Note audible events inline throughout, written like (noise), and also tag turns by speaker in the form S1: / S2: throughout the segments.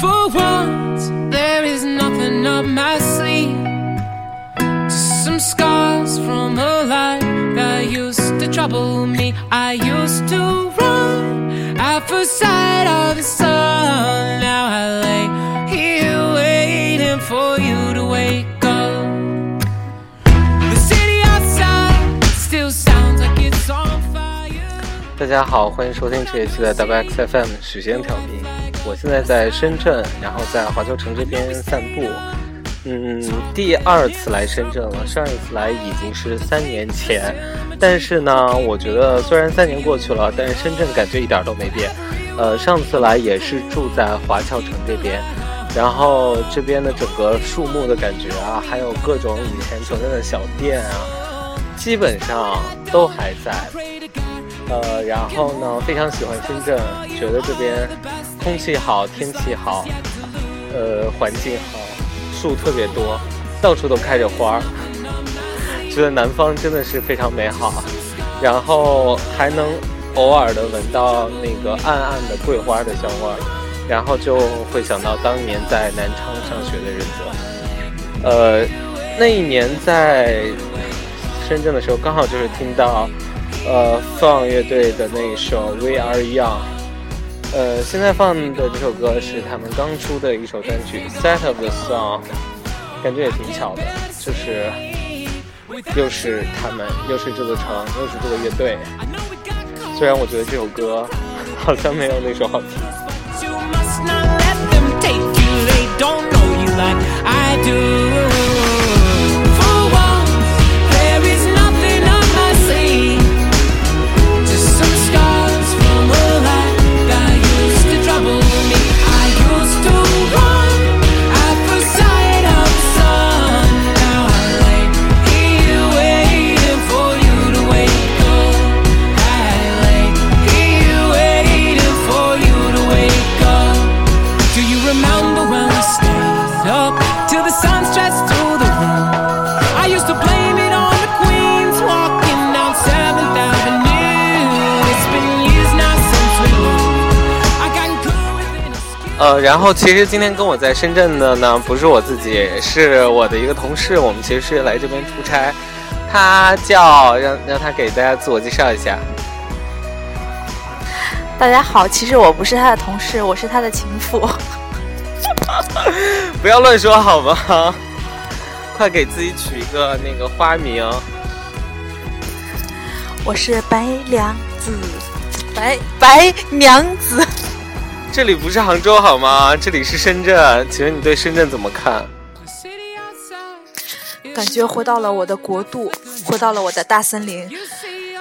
S1: For once, there is nothing up my sleeve. Just some scars from a life that used to trouble me. I used to run at first sight of the sun. Now I lay here waiting for you
S2: 大家好，欢迎收听这一期的 W X F M 许仙调频。我现在在深圳，然后在华侨城这边散步。嗯，第二次来深圳了，上一次来已经是三年前。但是呢，我觉得虽然三年过去了，但是深圳感觉一点都没变。呃，上次来也是住在华侨城这边，然后这边的整个树木的感觉啊，还有各种以前存在的小店啊，基本上都还在。呃，然后呢，非常喜欢深圳，觉得这边空气好，天气好，呃，环境好，树特别多，到处都开着花儿，(laughs) 觉得南方真的是非常美好。然后还能偶尔的闻到那个暗暗的桂花的香味儿，然后就会想到当年在南昌上学的日子。呃，那一年在深圳的时候，刚好就是听到。呃，放乐队的那一首《We Are Young》，呃，现在放的这首歌是他们刚出的一首单曲《Set of the Song》，感觉也挺巧的，就是又是他们，又是这座城，又是这个乐队。虽然我觉得这首歌好像没有那首好听。
S1: I do.
S2: 呃，然后其实今天跟我在深圳的呢，不是我自己，是我的一个同事。我们其实是来这边出差，他叫让让他给大家自我介绍一下。
S3: 大家好，其实我不是他的同事，我是他的情妇。(laughs)
S2: 不要乱说好吗？快给自己取一个那个花名。
S3: 我是白娘子，白白娘子。
S2: 这里不是杭州好吗？这里是深圳。请问你对深圳怎么看
S3: 感觉回到了我的国度，回到了我的大森林。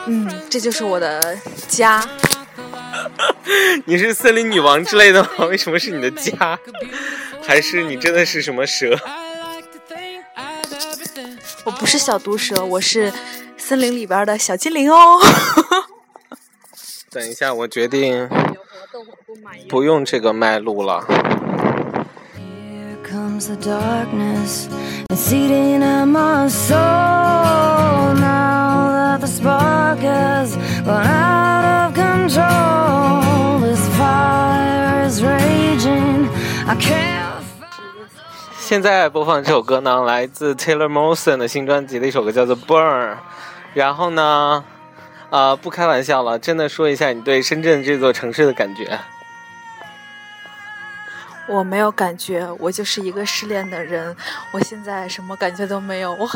S3: 嗯，这就是我的家。(laughs)
S2: 你是森林女王之类的吗？(laughs) 为什么是你的家？还是你真的是什么蛇.
S3: 我不是小毒蛇，我是森林里边的小精灵哦。(laughs)
S2: 等一下，我决定不用这个麦录了。
S4: Here comes the darkness, it's eating at my soul. Now that the spark has gone out of control, this fire is raging. I can't.
S2: 现在播放这首歌呢，来自 Taylor Momsen 的新专辑的一首歌叫做《Burn》。然后呢，呃，不开玩笑了，真的说一下你对深圳这座城市的感觉。
S3: 我没有感觉，我就是一个失恋的人。我现在什么感觉都没有，我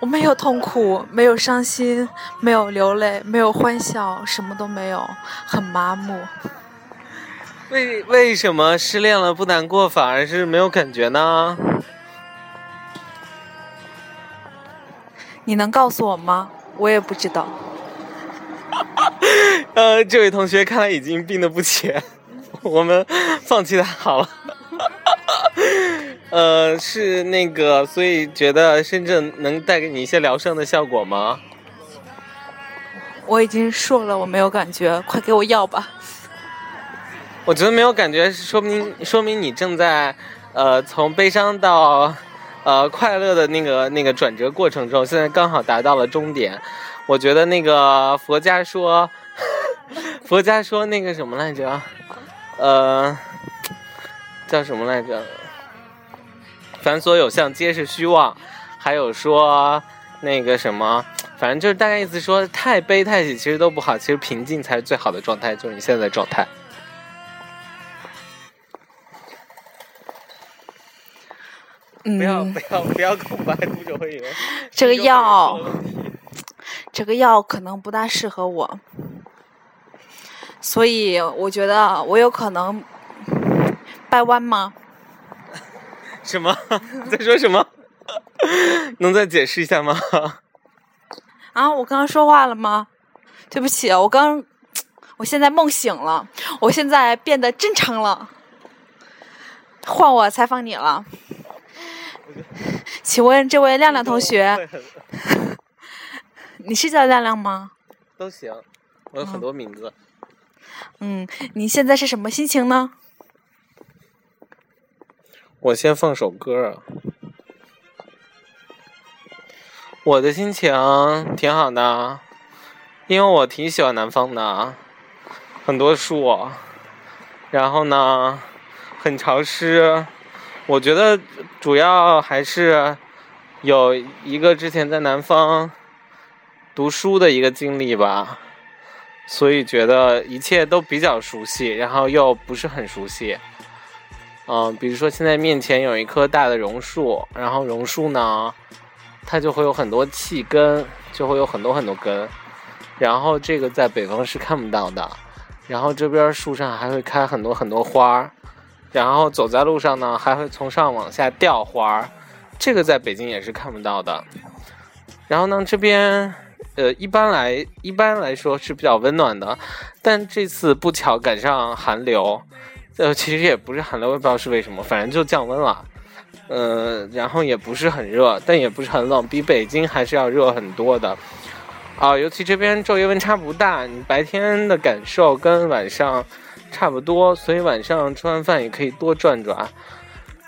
S3: 我没有痛苦，没有伤心，没有流泪，没有欢笑，什么都没有，很麻木。
S2: 为为什么失恋了不难过，反而是没有感觉呢？
S3: 你能告诉我吗？我也不知道。(laughs)
S2: 呃，这位同学看来已经病得不浅，我们放弃他好了。呃，是那个，所以觉得深圳能带给你一些疗伤的效果吗？
S3: 我已经说了我没有感觉，快给我药吧。
S2: 我觉得没有感觉，说明说明你正在呃从悲伤到呃快乐的那个那个转折过程中，现在刚好达到了终点。我觉得那个佛家说，(laughs) 佛家说那个什么来着？呃，叫什么来着？凡所有相，皆是虚妄。还有说那个什么，反正就是大概意思说，太悲太喜其实都不好，其实平静才是最好的状态，就是你现在的状态。
S3: 嗯，
S2: 不要不要不要空白，读者会以为
S3: 这个药这个药可能不大适合我，所以我觉得我有可能掰弯吗？
S2: 什么？你 (laughs) 在说什么？(laughs) 能再解释一下吗？
S3: 啊，我刚刚说话了吗？对不起，我刚，我现在梦醒了，我现在变得正常了。换我采访你了，请问这位亮亮同学，(laughs) 你是叫亮亮吗？
S2: 都行，我有很多名字。
S3: 嗯，你现在是什么心情呢？
S2: 我先放首歌。我的心情挺好的，因为我挺喜欢南方的，很多树，然后呢，很潮湿。我觉得主要还是有一个之前在南方读书的一个经历吧，所以觉得一切都比较熟悉，然后又不是很熟悉。嗯，比如说现在面前有一棵大的榕树，然后榕树呢，它就会有很多气根，就会有很多很多根，然后这个在北方是看不到的，然后这边树上还会开很多很多花儿，然后走在路上呢还会从上往下掉花儿，这个在北京也是看不到的。然后呢，这边呃一般来一般来说是比较温暖的，但这次不巧赶上寒流。呃，其实也不是很冷，我也不知道是为什么，反正就降温了。呃，然后也不是很热，但也不是很冷，比北京还是要热很多的。啊，尤其这边昼夜温差不大，你白天的感受跟晚上差不多，所以晚上吃完饭也可以多转转。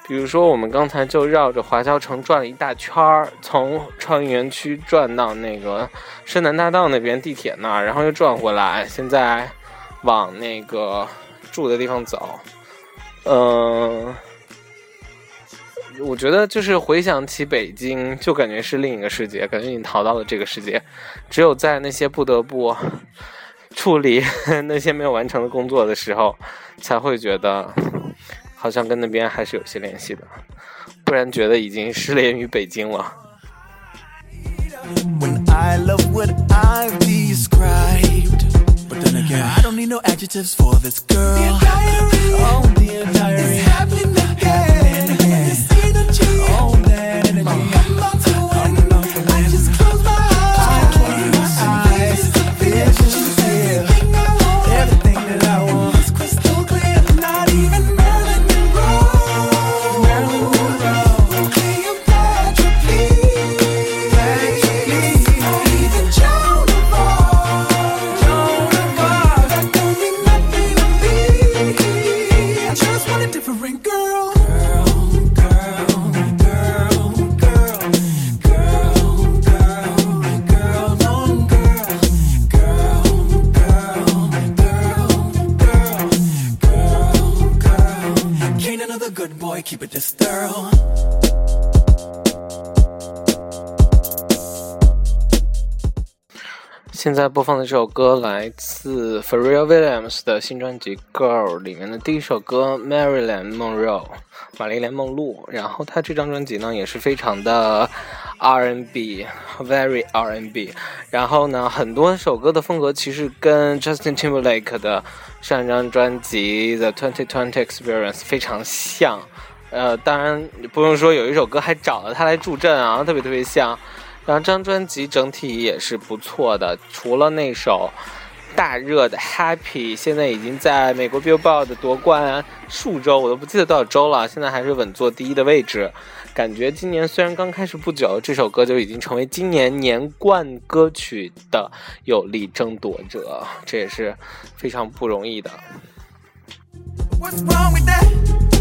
S2: 比如说，我们刚才就绕着华侨城转了一大圈儿，从创意园区转到那个深南大道那边地铁那儿，然后又转回来，现在往那个住的地方早。嗯、我觉得就是回想起北京，就感觉是另一个世界，感觉你逃到了这个世界。只有在那些不得不处理 (laughs) 那些没有完成的工作的时候，才会觉得好像跟那边还是有些联系的，不然觉得已经失联于北京了。
S5: when I love what I describe But then again, I don't need no adjectives for this girl. Dear diary, oh dear diary, it's happening
S2: 现在播放的这首歌来自 Pharrell Williams 的新专辑《Girl》里面的第一首歌《Marilyn Monroe》，玛丽莲梦露。然后他这张专辑呢也是非常的 R&B，very R&B。然后呢，很多首歌的风格其实跟 Justin Timberlake 的上一张专辑《The 2020 Experience》非常像。呃，当然不用说，有一首歌还找了他来助阵啊，特别特别像。然后这张专辑整体也是不错的，除了那首大热的《Happy》，现在已经在美国 Billboard 夺冠数周，我都不记得多少周了，现在还是稳坐第一的位置。感觉今年虽然刚开始不久，这首歌就已经成为今年年冠歌曲的有力争夺者，这也是非常不容易的。
S5: What's wrong with that?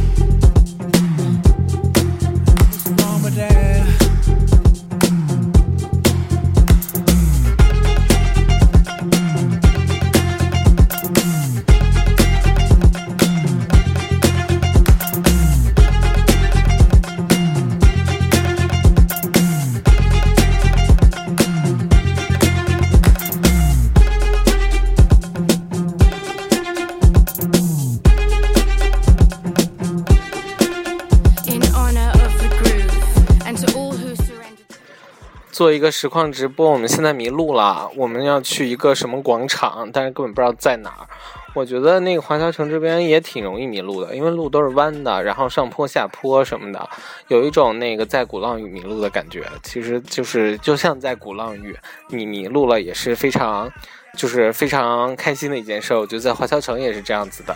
S2: 做一个实况直播。我们现在迷路了，我们要去一个什么广场，但是根本不知道在哪儿。我觉得那个华侨城这边也挺容易迷路的，因为路都是弯的，然后上坡下坡什么的，有一种那个在鼓浪屿迷路的感觉。其实就是就像在鼓浪屿，你迷路了也是非常，就是非常开心的一件事。我觉得在华侨城也是这样子的，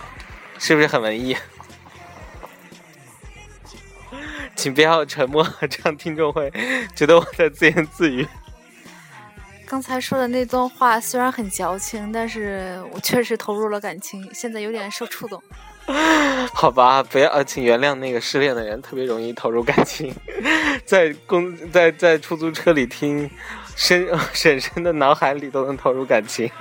S2: 是不是很文艺？请不要沉默，这样听众会觉得我在自言自语。
S3: 刚才说的那段话虽然很矫情，但是我确实投入了感情，现在有点受触动。
S2: 好吧，不要，呃请原谅那个失恋的人特别容易投入感情，在公在在出租车里听，深婶婶的脑海里都能投入感情。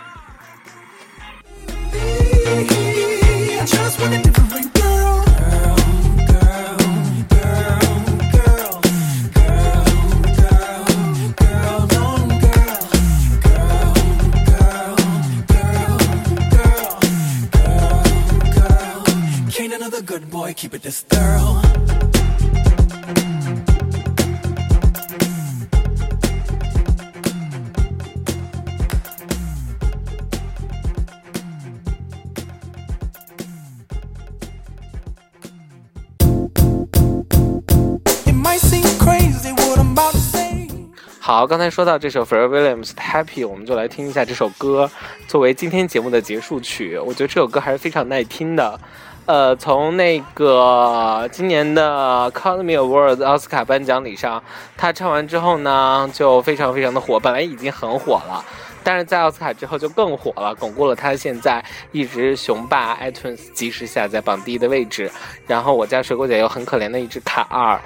S2: 好，刚才说到这首 Pharrell Williams Happy，我们就来听一下这首歌，作为今天节目的结束曲。我觉得这首歌还是非常耐听的。呃，从那个今年的 Academy Awards 奥斯卡颁奖礼上，他唱完之后呢，就非常非常的火，本来已经很火了。但是在奥斯卡之后就更火了，巩固了他现在一直雄霸 iTunes 即时下载榜第一的位置。然后我家水果姐有很可怜的一只卡二，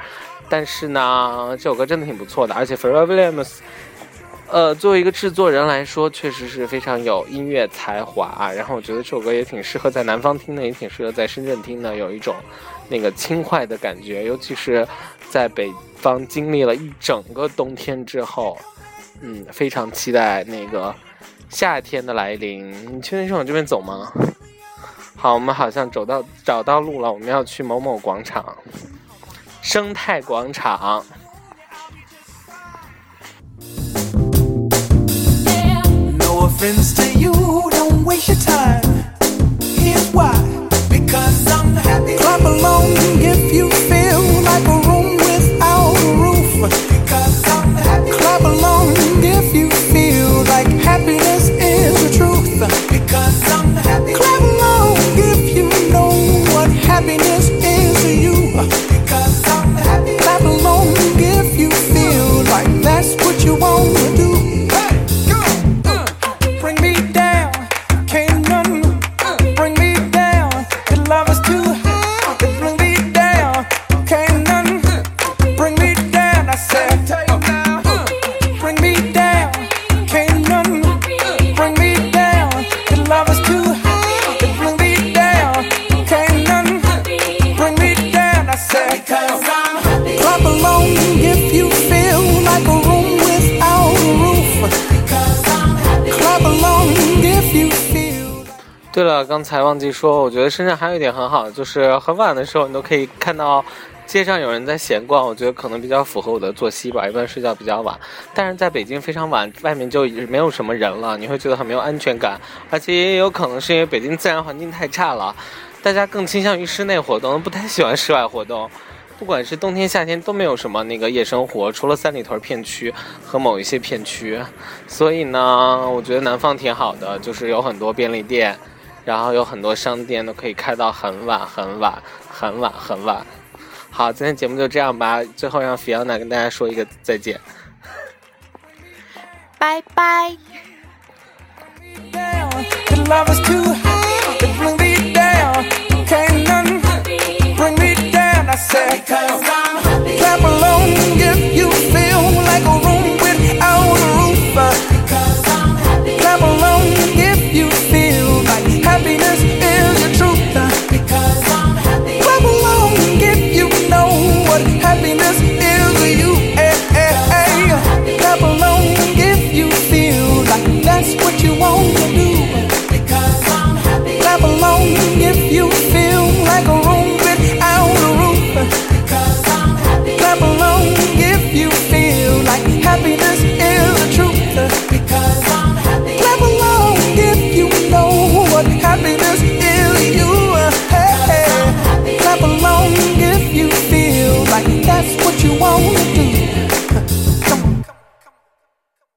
S2: 但是呢，这首歌真的挺不错的，而且 Pharrell Williams，呃，作为一个制作人来说，确实是非常有音乐才华。然后我觉得这首歌也挺适合在南方听的，也挺适合在深圳听的，有一种那个轻快的感觉。尤其是在北方经历了一整个冬天之后，嗯，非常期待那个夏天的来临。你确定是往这边走吗？好，我们好像走到找到路了，我们要去某某广场，生态广场。
S5: No offense to you, don't waste your time. Here's why. Because I'm happy. Clap along if you feel like a room
S2: 对了，刚才忘记说，我觉得深圳还有一点很好，就是很晚的时候你都可以看到街上有人在闲逛，我觉得可能比较符合我的作息吧，一般睡觉比较晚。但是在北京非常晚，外面就没有什么人了，你会觉得很没有安全感，而且也有可能是因为北京自然环境太差了，大家更倾向于室内活动，不太喜欢室外活动。不管是冬天夏天都没有什么那个夜生活，除了三里屯片区和某一些片区，所以呢，我觉得南方挺好的，就是有很多便利店，然后有很多商店都可以开到很晚很晚很晚很晚。好，今天节目就这样吧，最后让 Fiona 跟大家说一个再见，
S3: 拜拜。
S5: Because I'm happy. Clap along if you feel.